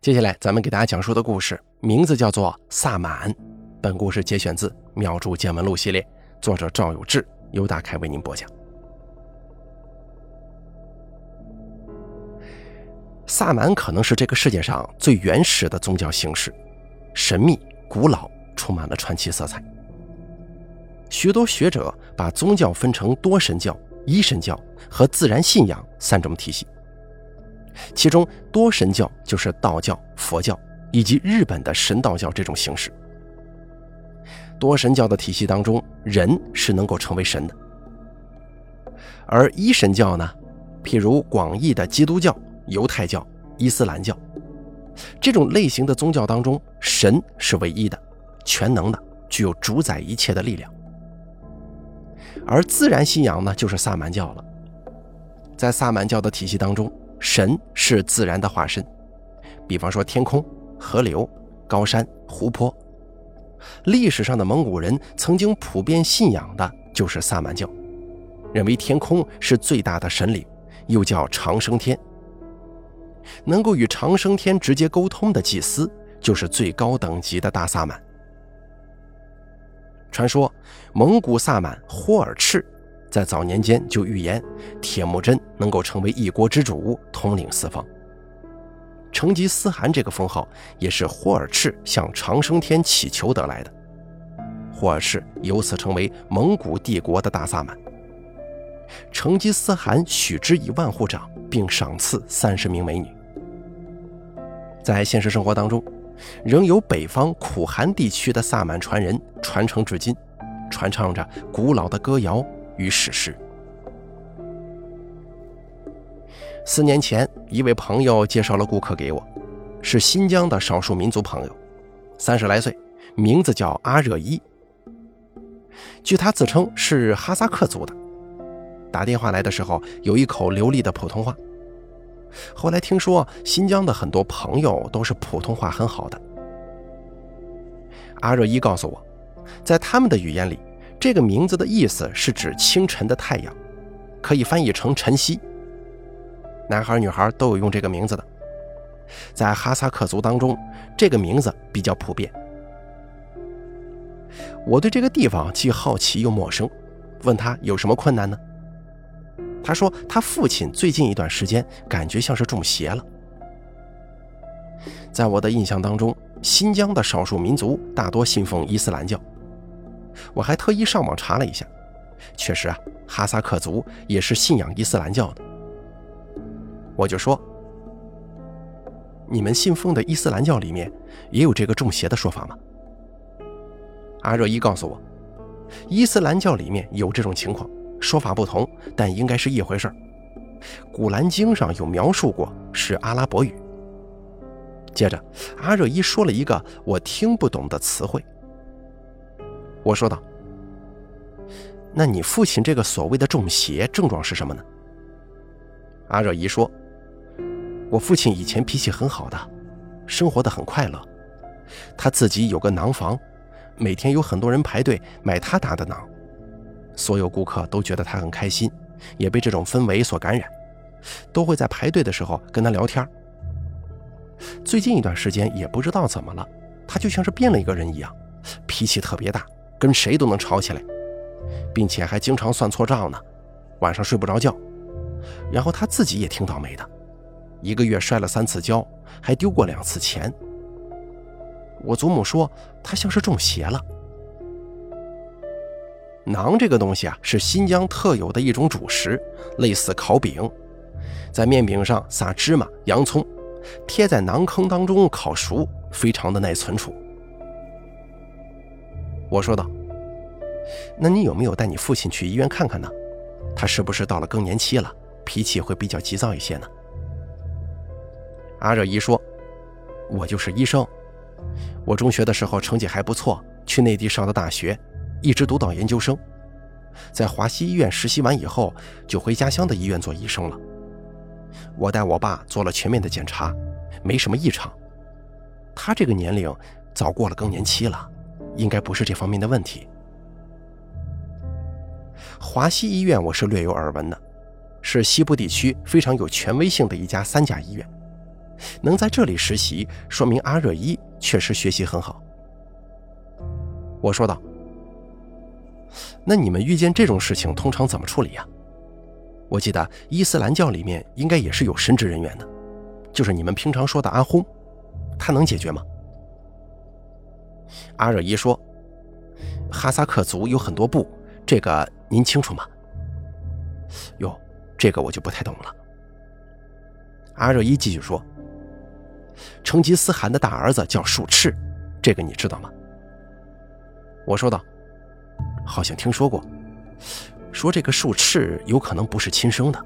接下来咱们给大家讲述的故事名字叫做《萨满》。本故事节选自《妙著见闻录》系列，作者赵有志，由大凯为您播讲。萨满可能是这个世界上最原始的宗教形式，神秘、古老，充满了传奇色彩。许多学者把宗教分成多神教、一神教和自然信仰三种体系。其中，多神教就是道教、佛教以及日本的神道教这种形式。多神教的体系当中，人是能够成为神的；而一神教呢，譬如广义的基督教、犹太教、伊斯兰教这种类型的宗教当中，神是唯一的、全能的，具有主宰一切的力量。而自然信仰呢，就是萨满教了。在萨满教的体系当中，神是自然的化身，比方说天空、河流、高山、湖泊。历史上的蒙古人曾经普遍信仰的就是萨满教，认为天空是最大的神灵，又叫长生天。能够与长生天直接沟通的祭司，就是最高等级的大萨满。传说蒙古萨满霍尔赤。在早年间就预言铁木真能够成为一国之主，统领四方。成吉思汗这个封号也是霍尔赤向长生天祈求得来的。霍尔赤由此成为蒙古帝国的大萨满。成吉思汗许之以万户长，并赏赐三十名美女。在现实生活当中，仍有北方苦寒地区的萨满传人传承至今，传唱着古老的歌谣。与史诗。四年前，一位朋友介绍了顾客给我，是新疆的少数民族朋友，三十来岁，名字叫阿热依。据他自称是哈萨克族的，打电话来的时候有一口流利的普通话。后来听说新疆的很多朋友都是普通话很好的。阿热依告诉我，在他们的语言里。这个名字的意思是指清晨的太阳，可以翻译成晨曦。男孩女孩都有用这个名字的，在哈萨克族当中，这个名字比较普遍。我对这个地方既好奇又陌生，问他有什么困难呢？他说他父亲最近一段时间感觉像是中邪了。在我的印象当中，新疆的少数民族大多信奉伊斯兰教。我还特意上网查了一下，确实啊，哈萨克族也是信仰伊斯兰教的。我就说，你们信奉的伊斯兰教里面也有这个中邪的说法吗？阿热依告诉我，伊斯兰教里面有这种情况，说法不同，但应该是一回事。古兰经上有描述过，是阿拉伯语。接着，阿热依说了一个我听不懂的词汇。我说道：“那你父亲这个所谓的中邪症状是什么呢？”阿热姨说：“我父亲以前脾气很好的，生活的很快乐，他自己有个囊房，每天有很多人排队买他打的囊，所有顾客都觉得他很开心，也被这种氛围所感染，都会在排队的时候跟他聊天。最近一段时间也不知道怎么了，他就像是变了一个人一样，脾气特别大。”跟谁都能吵起来，并且还经常算错账呢，晚上睡不着觉。然后他自己也挺倒霉的，一个月摔了三次跤，还丢过两次钱。我祖母说他像是中邪了。馕这个东西啊，是新疆特有的一种主食，类似烤饼，在面饼上撒芝麻、洋葱，贴在馕坑当中烤熟，非常的耐存储。我说道：“那你有没有带你父亲去医院看看呢？他是不是到了更年期了，脾气会比较急躁一些呢？”阿热依说：“我就是医生，我中学的时候成绩还不错，去内地上的大学，一直读到研究生，在华西医院实习完以后，就回家乡的医院做医生了。我带我爸做了全面的检查，没什么异常。他这个年龄早过了更年期了。”应该不是这方面的问题。华西医院我是略有耳闻的，是西部地区非常有权威性的一家三甲医院，能在这里实习，说明阿热伊确实学习很好。”我说道：“那你们遇见这种事情通常怎么处理呀？我记得伊斯兰教里面应该也是有神职人员的，就是你们平常说的阿訇，他能解决吗？”阿热伊说：“哈萨克族有很多部，这个您清楚吗？”哟，这个我就不太懂了。阿热伊继续说：“成吉思汗的大儿子叫术赤，这个你知道吗？”我说道：“好像听说过，说这个术赤有可能不是亲生的。”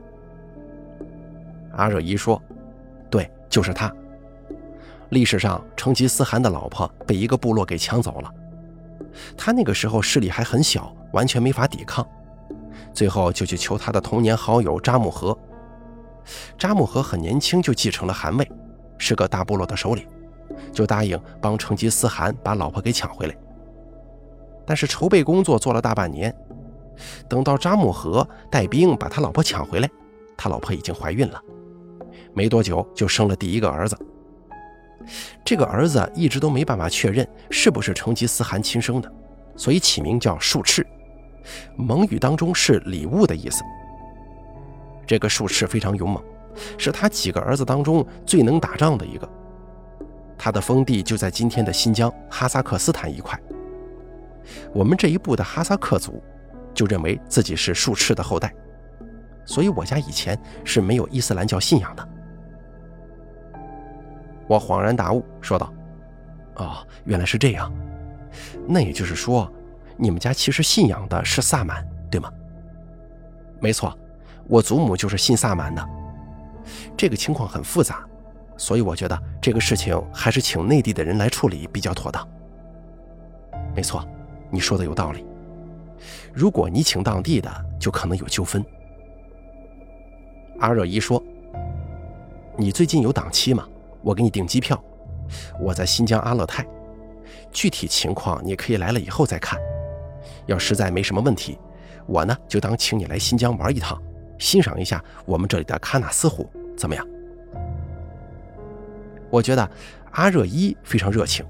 阿热伊说：“对，就是他。历史上，成吉思汗的老婆被一个部落给抢走了，他那个时候势力还很小，完全没法抵抗，最后就去求他的童年好友扎木合。扎木合很年轻就继承了汗位，是个大部落的首领，就答应帮成吉思汗把老婆给抢回来。”但是筹备工作做了大半年，等到扎木合带兵把他老婆抢回来，他老婆已经怀孕了，没多久就生了第一个儿子。这个儿子一直都没办法确认是不是成吉思汗亲生的，所以起名叫术赤，蒙语当中是礼物的意思。这个术赤非常勇猛，是他几个儿子当中最能打仗的一个。他的封地就在今天的新疆哈萨克斯坦一块。我们这一部的哈萨克族就认为自己是术赤的后代，所以我家以前是没有伊斯兰教信仰的。我恍然大悟，说道：“哦，原来是这样。那也就是说，你们家其实信仰的是萨满，对吗？”“没错，我祖母就是信萨满的。这个情况很复杂，所以我觉得这个事情还是请内地的人来处理比较妥当。”“没错。”你说的有道理，如果你请当地的，就可能有纠纷。阿热伊说：“你最近有档期吗？我给你订机票，我在新疆阿勒泰，具体情况你可以来了以后再看。要实在没什么问题，我呢就当请你来新疆玩一趟，欣赏一下我们这里的喀纳斯湖，怎么样？”我觉得阿热伊非常热情。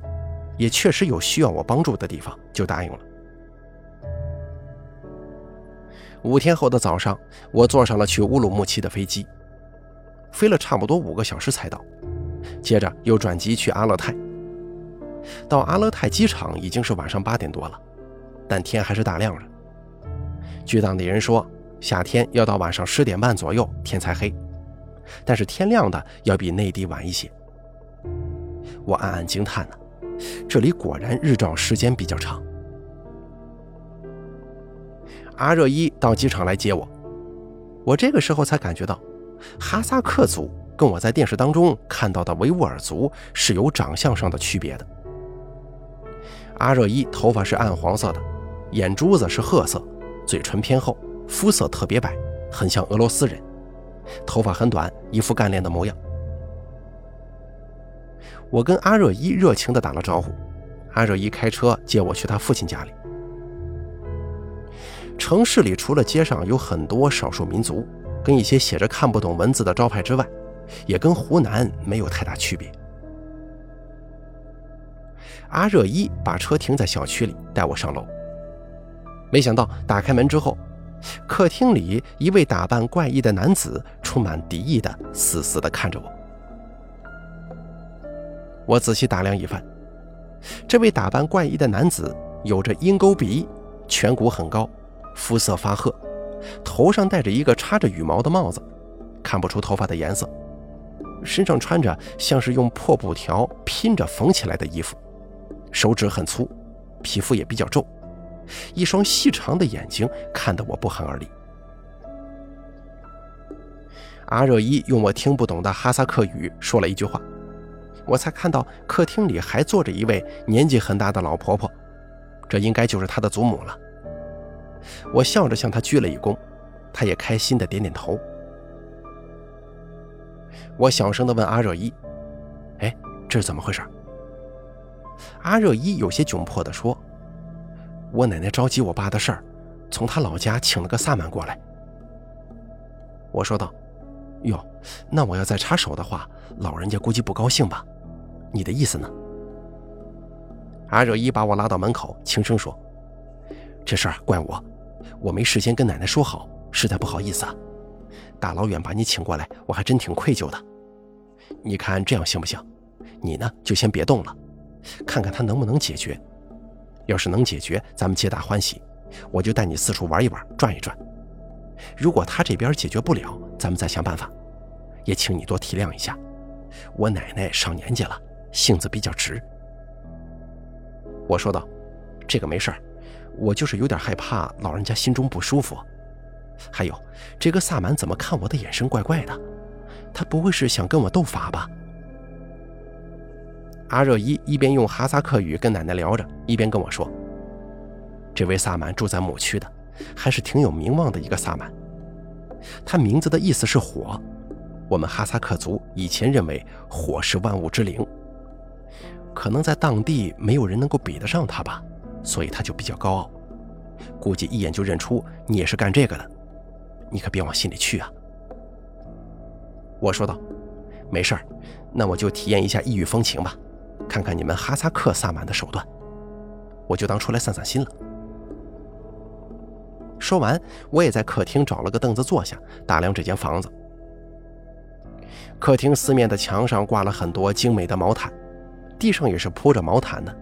也确实有需要我帮助的地方，就答应了。五天后的早上，我坐上了去乌鲁木齐的飞机，飞了差不多五个小时才到，接着又转机去阿勒泰。到阿勒泰机场已经是晚上八点多了，但天还是大亮着。据当地人说，夏天要到晚上十点半左右天才黑，但是天亮的要比内地晚一些。我暗暗惊叹呢。这里果然日照时间比较长。阿热伊到机场来接我，我这个时候才感觉到，哈萨克族跟我在电视当中看到的维吾尔族是有长相上的区别的。阿热伊头发是暗黄色的，眼珠子是褐色，嘴唇偏厚，肤色特别白，很像俄罗斯人，头发很短，一副干练的模样。我跟阿热伊热情地打了招呼，阿热伊开车接我去他父亲家里。城市里除了街上有很多少数民族，跟一些写着看不懂文字的招牌之外，也跟湖南没有太大区别。阿热伊把车停在小区里，带我上楼。没想到打开门之后，客厅里一位打扮怪异的男子充满敌意的死死地看着我。我仔细打量一番，这位打扮怪异的男子有着鹰钩鼻，颧骨很高，肤色发褐，头上戴着一个插着羽毛的帽子，看不出头发的颜色，身上穿着像是用破布条拼着缝起来的衣服，手指很粗，皮肤也比较皱，一双细长的眼睛看得我不寒而栗。阿热伊用我听不懂的哈萨克语说了一句话。我才看到客厅里还坐着一位年纪很大的老婆婆，这应该就是她的祖母了。我笑着向她鞠了一躬，她也开心的点点头。我小声的问阿热依：“哎，这是怎么回事？”阿热依有些窘迫的说：“我奶奶着急我爸的事儿，从他老家请了个萨满过来。”我说道：“哟，那我要再插手的话，老人家估计不高兴吧？你的意思呢？阿热依把我拉到门口，轻声说：“这事儿怪我，我没事先跟奶奶说好，实在不好意思啊。大老远把你请过来，我还真挺愧疚的。你看这样行不行？你呢就先别动了，看看他能不能解决。要是能解决，咱们皆大欢喜，我就带你四处玩一玩，转一转。如果他这边解决不了，咱们再想办法。也请你多体谅一下，我奶奶上年纪了，性子比较直。”我说道：“这个没事儿，我就是有点害怕老人家心中不舒服。还有，这个萨满怎么看我的眼神怪怪的？他不会是想跟我斗法吧？”阿热伊一边用哈萨克语跟奶奶聊着，一边跟我说：“这位萨满住在牧区的，还是挺有名望的一个萨满。他名字的意思是火，我们哈萨克族以前认为火是万物之灵。”可能在当地没有人能够比得上他吧，所以他就比较高傲，估计一眼就认出你也是干这个的，你可别往心里去啊。我说道：“没事儿，那我就体验一下异域风情吧，看看你们哈萨克萨满的手段，我就当出来散散心了。”说完，我也在客厅找了个凳子坐下，打量这间房子。客厅四面的墙上挂了很多精美的毛毯。地上也是铺着毛毯的，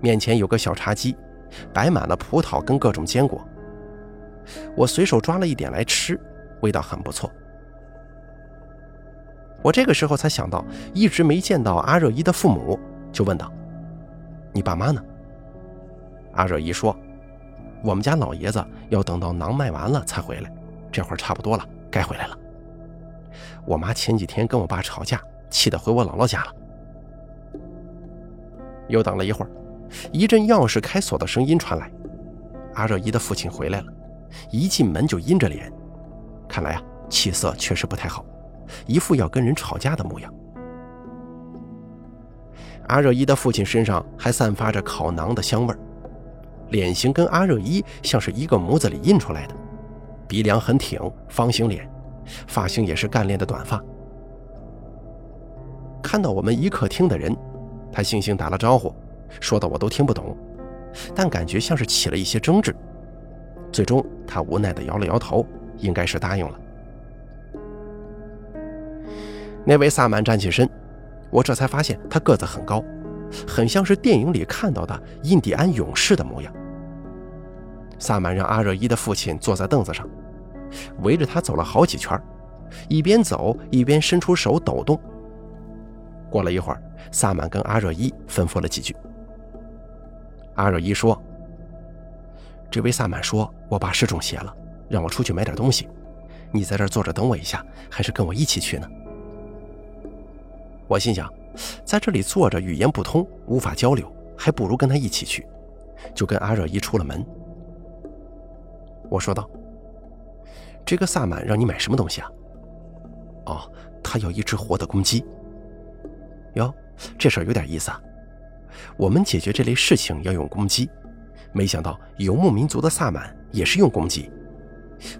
面前有个小茶几，摆满了葡萄跟各种坚果。我随手抓了一点来吃，味道很不错。我这个时候才想到，一直没见到阿热依的父母，就问道：“你爸妈呢？”阿热依说：“我们家老爷子要等到馕卖完了才回来，这会儿差不多了，该回来了。我妈前几天跟我爸吵架，气得回我姥姥家了。”又等了一会儿，一阵钥匙开锁的声音传来。阿热依的父亲回来了，一进门就阴着脸，看来啊，气色确实不太好，一副要跟人吵架的模样。阿热依的父亲身上还散发着烤馕的香味儿，脸型跟阿热依像是一个模子里印出来的，鼻梁很挺，方形脸，发型也是干练的短发。看到我们一客厅的人。他悻悻打了招呼，说的我都听不懂，但感觉像是起了一些争执。最终，他无奈地摇了摇头，应该是答应了。那位萨满站起身，我这才发现他个子很高，很像是电影里看到的印第安勇士的模样。萨满让阿热伊的父亲坐在凳子上，围着他走了好几圈，一边走一边伸出手抖动。过了一会儿。萨满跟阿热伊吩咐了几句。阿热伊说：“这位萨满说，我爸是中邪了，让我出去买点东西。你在这儿坐着等我一下，还是跟我一起去呢？”我心想，在这里坐着语言不通，无法交流，还不如跟他一起去。就跟阿热伊出了门。我说道：“这个萨满让你买什么东西啊？”“哦，他要一只活的公鸡。”“哟。”这事儿有点意思啊！我们解决这类事情要用公鸡，没想到游牧民族的萨满也是用公鸡，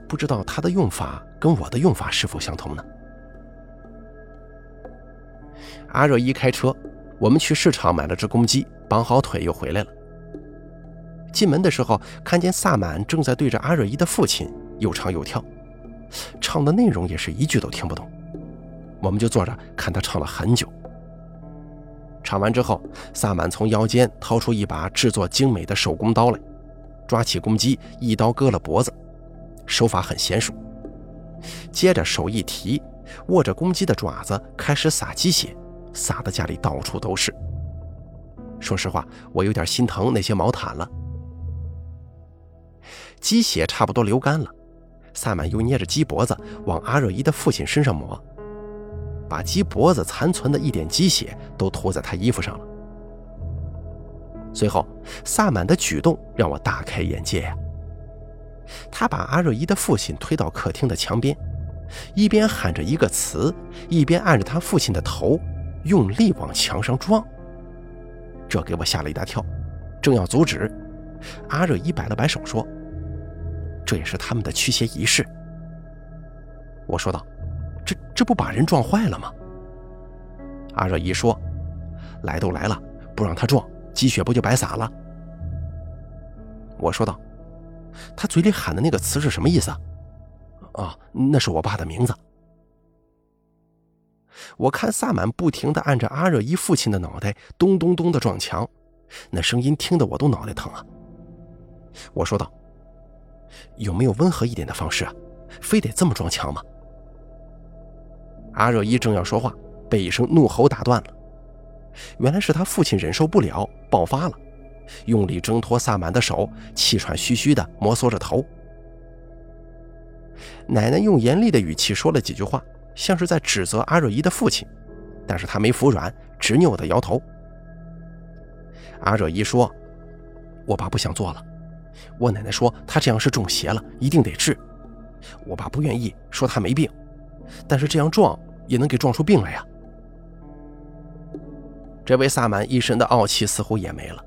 不知道他的用法跟我的用法是否相同呢？阿热依开车，我们去市场买了只公鸡，绑好腿又回来了。进门的时候，看见萨满正在对着阿热依的父亲又唱又跳，唱的内容也是一句都听不懂，我们就坐着看他唱了很久。唱完之后，萨满从腰间掏出一把制作精美的手工刀来，抓起公鸡，一刀割了脖子，手法很娴熟。接着手一提，握着公鸡的爪子开始撒鸡血，撒的家里到处都是。说实话，我有点心疼那些毛毯了。鸡血差不多流干了，萨满又捏着鸡脖子往阿热伊的父亲身上抹。把鸡脖子残存的一点鸡血都涂在他衣服上了。随后，萨满的举动让我大开眼界呀！他把阿热伊的父亲推到客厅的墙边，一边喊着一个词，一边按着他父亲的头用力往墙上撞。这给我吓了一大跳，正要阻止，阿热一摆了摆手说：“这也是他们的驱邪仪式。”我说道。这这不把人撞坏了吗？阿热依说：“来都来了，不让他撞，积雪不就白撒了？”我说道：“他嘴里喊的那个词是什么意思啊？”“啊，那是我爸的名字。”我看萨满不停地按着阿热依父亲的脑袋咚咚咚地撞墙，那声音听得我都脑袋疼啊。我说道：“有没有温和一点的方式啊？非得这么撞墙吗？”阿热依正要说话，被一声怒吼打断了。原来是他父亲忍受不了，爆发了，用力挣脱萨满的手，气喘吁吁地摩挲着头。奶奶用严厉的语气说了几句话。像是在指责阿若依的父亲，但是他没服软，执拗地摇头。阿若依说：“我爸不想做了，我奶奶说他这样是中邪了，一定得治。我爸不愿意，说他没病，但是这样撞也能给撞出病来呀。”这位萨满一身的傲气似乎也没了，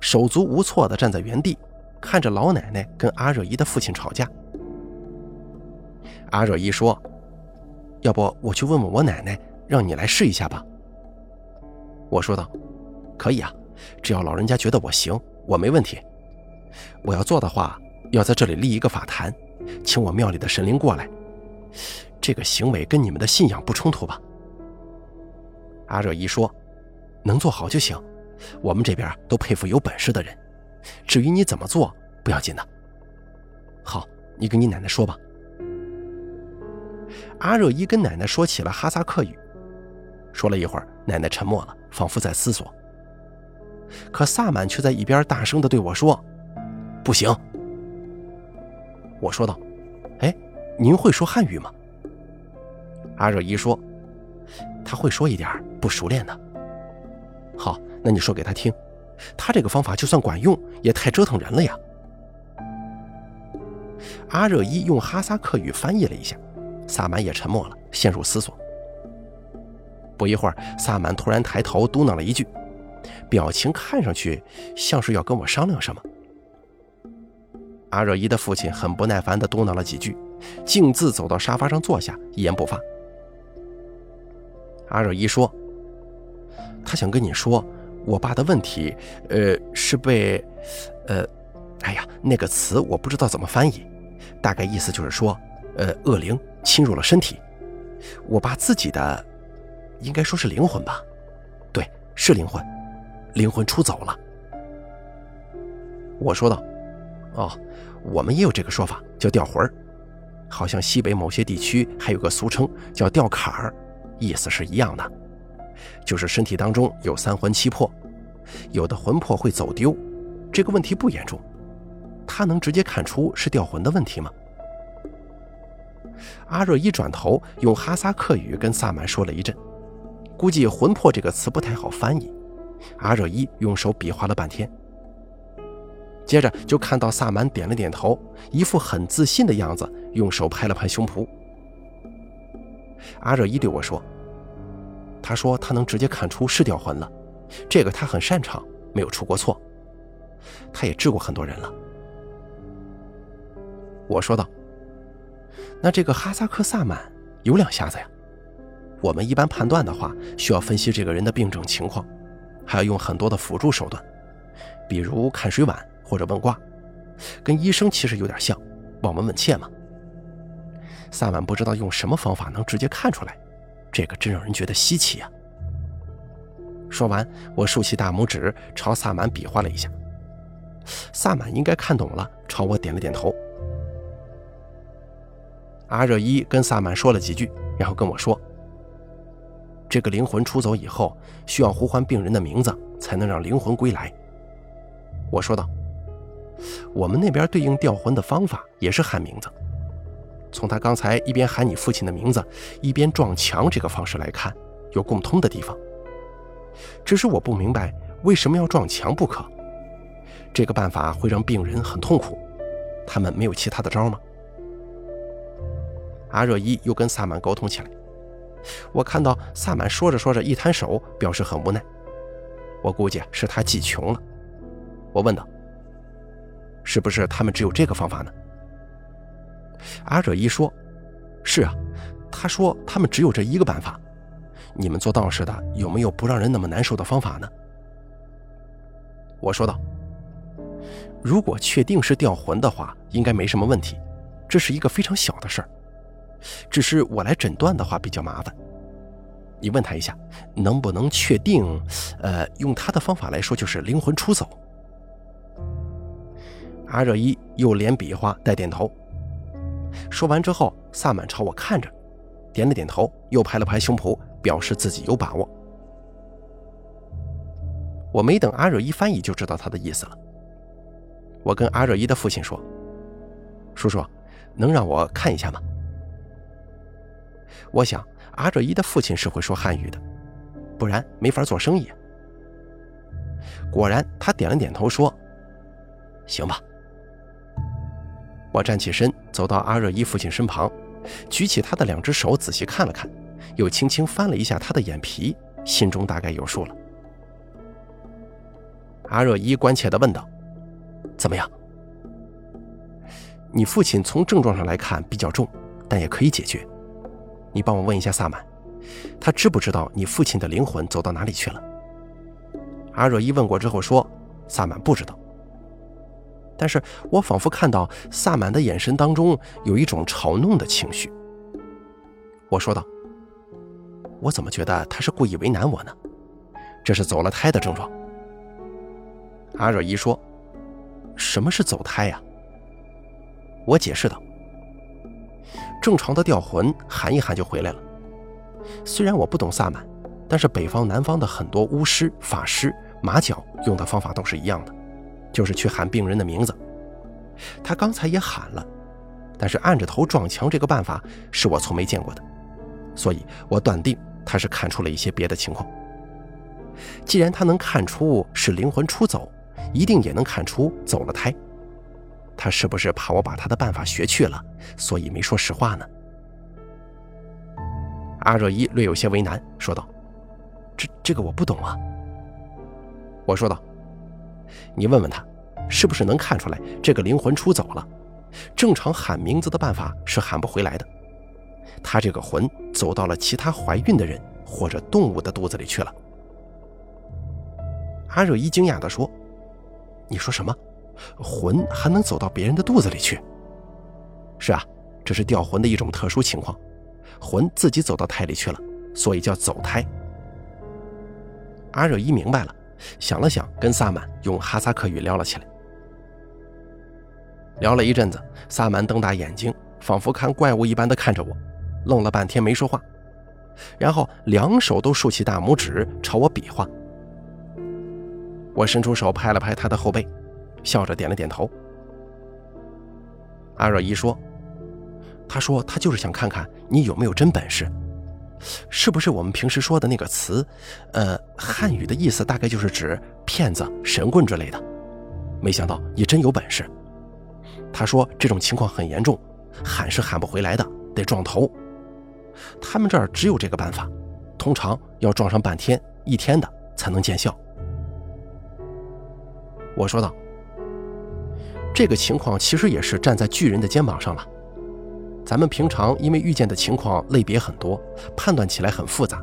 手足无措地站在原地，看着老奶奶跟阿若依的父亲吵架。阿若依说。要不我去问问我奶奶，让你来试一下吧。我说道：“可以啊，只要老人家觉得我行，我没问题。我要做的话，要在这里立一个法坛，请我庙里的神灵过来。这个行为跟你们的信仰不冲突吧？”阿热一说：“能做好就行，我们这边都佩服有本事的人。至于你怎么做，不要紧的。好，你跟你奶奶说吧。”阿热依跟奶奶说起了哈萨克语，说了一会儿，奶奶沉默了，仿佛在思索。可萨满却在一边大声地对我说：“不行。”我说道：“哎，您会说汉语吗？”阿热依说：“他会说一点，不熟练的。”好，那你说给他听，他这个方法就算管用，也太折腾人了呀。阿热依用哈萨克语翻译了一下。萨满也沉默了，陷入思索。不一会儿，萨满突然抬头嘟囔了一句，表情看上去像是要跟我商量什么。阿若依的父亲很不耐烦地嘟囔了几句，径自走到沙发上坐下，一言不发。阿若依说：“他想跟你说，我爸的问题，呃，是被……呃，哎呀，那个词我不知道怎么翻译，大概意思就是说，呃，恶灵。”侵入了身体，我爸自己的，应该说是灵魂吧？对，是灵魂，灵魂出走了。我说道：“哦，我们也有这个说法，叫吊魂儿，好像西北某些地区还有个俗称叫吊坎儿，意思是一样的，就是身体当中有三魂七魄，有的魂魄会走丢，这个问题不严重，他能直接看出是掉魂的问题吗？”阿若一转头，用哈萨克语跟萨满说了一阵，估计“魂魄”这个词不太好翻译。阿若一用手比划了半天，接着就看到萨满点了点头，一副很自信的样子，用手拍了拍胸脯。阿若一对我说：“他说他能直接看出是掉魂了，这个他很擅长，没有出过错。他也治过很多人了。”我说道。那这个哈萨克萨满有两下子呀。我们一般判断的话，需要分析这个人的病症情况，还要用很多的辅助手段，比如看水碗或者问卦，跟医生其实有点像，望闻问切嘛。萨满不知道用什么方法能直接看出来，这个真让人觉得稀奇啊。说完，我竖起大拇指朝萨满比划了一下，萨满应该看懂了，朝我点了点头。阿热依跟萨满说了几句，然后跟我说：“这个灵魂出走以后，需要呼唤病人的名字，才能让灵魂归来。”我说道：“我们那边对应调魂的方法也是喊名字。从他刚才一边喊你父亲的名字，一边撞墙这个方式来看，有共通的地方。只是我不明白为什么要撞墙不可。这个办法会让病人很痛苦，他们没有其他的招吗？”阿热依又跟萨满沟通起来，我看到萨满说着说着一摊手，表示很无奈。我估计是他记穷了。我问道：“是不是他们只有这个方法呢？”阿热一说：“是啊，他说他们只有这一个办法。你们做道士的有没有不让人那么难受的方法呢？我说道：“如果确定是掉魂的话，应该没什么问题，这是一个非常小的事儿。只是我来诊断的话比较麻烦。你问他一下，能不能确定？呃，用他的方法来说，就是灵魂出走。”阿热伊又连比划带点头。说完之后，萨满朝我看着，点了点头，又拍了拍胸脯，表示自己有把握。我没等阿热伊翻译，就知道他的意思了。我跟阿热伊的父亲说：“叔叔，能让我看一下吗？”我想阿热伊的父亲是会说汉语的，不然没法做生意。果然，他点了点头，说：“行吧。”我站起身，走到阿热伊父亲身旁，举起他的两只手，仔细看了看，又轻轻翻了一下他的眼皮，心中大概有数了。阿热伊关切地问道：“怎么样？你父亲从症状上来看比较重，但也可以解决。你帮我问一下萨满，他知不知道你父亲的灵魂走到哪里去了？”阿若伊问过之后说：“萨满不知道。”但是我仿佛看到萨满的眼神当中有一种嘲弄的情绪。我说道：“我怎么觉得他是故意为难我呢？这是走了胎的症状。”阿若伊说：“什么是走胎呀？”我解释道：“正常的掉魂，喊一喊就回来了。虽然我不懂萨满，但是北方、南方的很多巫师、法师、马脚用的方法都是一样的。”就是去喊病人的名字，他刚才也喊了，但是按着头撞墙这个办法是我从没见过的，所以我断定他是看出了一些别的情况。既然他能看出是灵魂出走，一定也能看出走了胎。他是不是怕我把他的办法学去了，所以没说实话呢？阿若伊略有些为难，说道：“这这个我不懂啊。”我说道。你问问他，是不是能看出来这个灵魂出走了？正常喊名字的办法是喊不回来的。他这个魂走到了其他怀孕的人或者动物的肚子里去了。阿热伊惊讶地说：“你说什么？魂还能走到别人的肚子里去？”“是啊，这是掉魂的一种特殊情况，魂自己走到胎里去了，所以叫走胎。”阿热伊明白了。想了想，跟萨满用哈萨克语聊了起来。聊了一阵子，萨满瞪大眼睛，仿佛看怪物一般的看着我，愣了半天没说话，然后两手都竖起大拇指朝我比划。我伸出手拍了拍他的后背，笑着点了点头。阿若伊说：“他说他就是想看看你有没有真本事。”是不是我们平时说的那个词？呃，汉语的意思大概就是指骗子、神棍之类的。没想到你真有本事。他说这种情况很严重，喊是喊不回来的，得撞头。他们这儿只有这个办法，通常要撞上半天、一天的才能见效。我说道：“这个情况其实也是站在巨人的肩膀上了。”咱们平常因为遇见的情况类别很多，判断起来很复杂。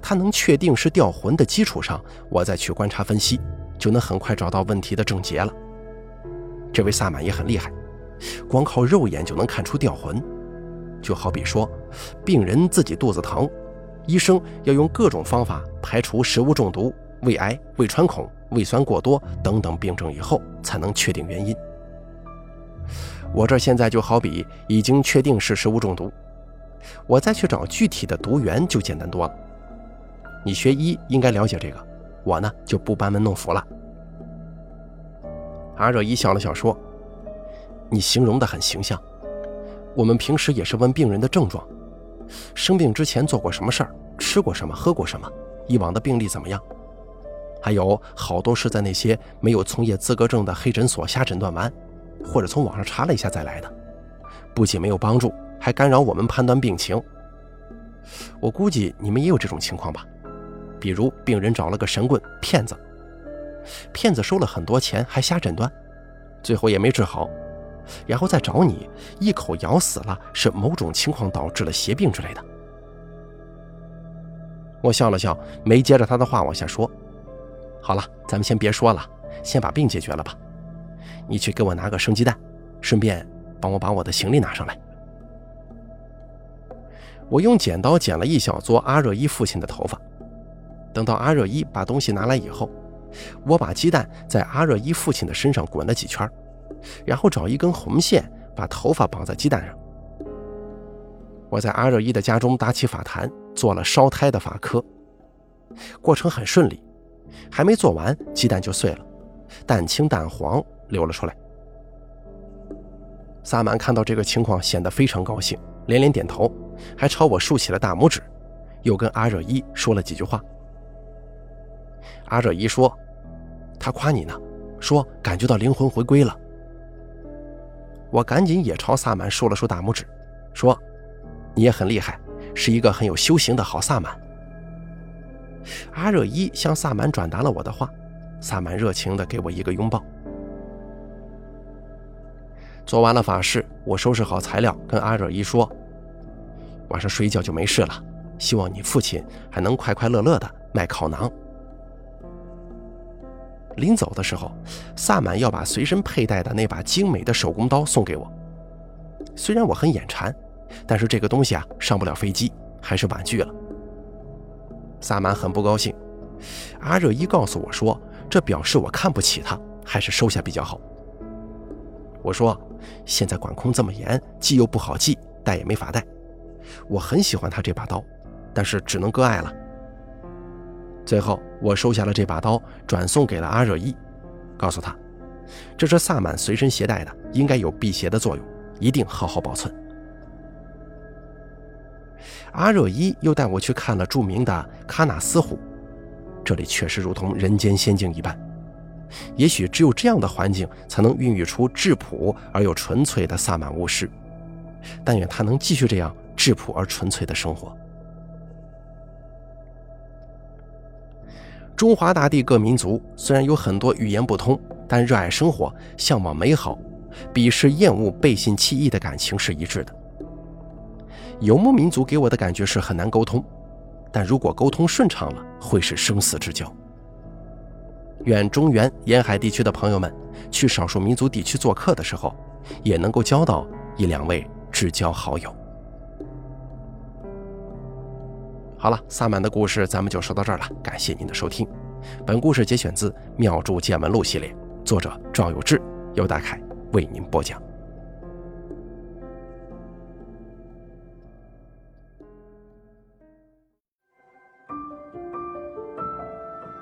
他能确定是掉魂的基础上，我再去观察分析，就能很快找到问题的症结了。这位萨满也很厉害，光靠肉眼就能看出掉魂。就好比说，病人自己肚子疼，医生要用各种方法排除食物中毒、胃癌、胃穿孔、胃酸过多等等病症以后，才能确定原因。我这现在就好比已经确定是食物中毒，我再去找具体的毒源就简单多了。你学医应该了解这个，我呢就不班门弄斧了。阿热伊笑了笑说：“你形容的很形象。我们平时也是问病人的症状，生病之前做过什么事儿，吃过什么，喝过什么，以往的病例怎么样？还有好多是在那些没有从业资格证的黑诊所瞎诊断完。”或者从网上查了一下再来的，不仅没有帮助，还干扰我们判断病情。我估计你们也有这种情况吧？比如病人找了个神棍骗子，骗子收了很多钱还瞎诊断，最后也没治好，然后再找你一口咬死了，是某种情况导致了邪病之类的。我笑了笑，没接着他的话往下说。好了，咱们先别说了，先把病解决了吧。你去给我拿个生鸡蛋，顺便帮我把我的行李拿上来。我用剪刀剪了一小撮阿热伊父亲的头发。等到阿热伊把东西拿来以后，我把鸡蛋在阿热伊父亲的身上滚了几圈，然后找一根红线把头发绑在鸡蛋上。我在阿热伊的家中搭起法坛，做了烧胎的法科，过程很顺利。还没做完，鸡蛋就碎了，蛋清蛋黄流了出来。萨满看到这个情况，显得非常高兴，连连点头，还朝我竖起了大拇指，又跟阿热伊说了几句话。阿热伊说：“他夸你呢，说感觉到灵魂回归了。”我赶紧也朝萨满竖了竖大拇指，说：“你也很厉害，是一个很有修行的好萨满。”阿热伊向萨满转达了我的话，萨满热情地给我一个拥抱。做完了法事，我收拾好材料，跟阿热伊说：“晚上睡觉就没事了，希望你父亲还能快快乐乐地卖烤馕。”临走的时候，萨满要把随身佩戴的那把精美的手工刀送给我。虽然我很眼馋，但是这个东西啊上不了飞机，还是婉拒了。萨满很不高兴，阿热伊告诉我说：“这表示我看不起他，还是收下比较好。”我说：“现在管控这么严，寄又不好寄，带也没法带。我很喜欢他这把刀，但是只能割爱了。”最后，我收下了这把刀，转送给了阿热伊，告诉他：“这是萨满随身携带的，应该有辟邪的作用，一定好好保存。”阿热伊又带我去看了著名的喀纳斯湖，这里确实如同人间仙境一般。也许只有这样的环境，才能孕育出质朴而又纯粹的萨满巫师。但愿他能继续这样质朴而纯粹的生活。中华大地各民族虽然有很多语言不通，但热爱生活、向往美好、鄙视厌恶背信弃义的感情是一致的。游牧民族给我的感觉是很难沟通，但如果沟通顺畅了，会是生死之交。愿中原沿海地区的朋友们去少数民族地区做客的时候，也能够交到一两位至交好友。好了，萨满的故事咱们就说到这儿了，感谢您的收听。本故事节选自《妙著见闻录》系列，作者赵有志，由大凯为您播讲。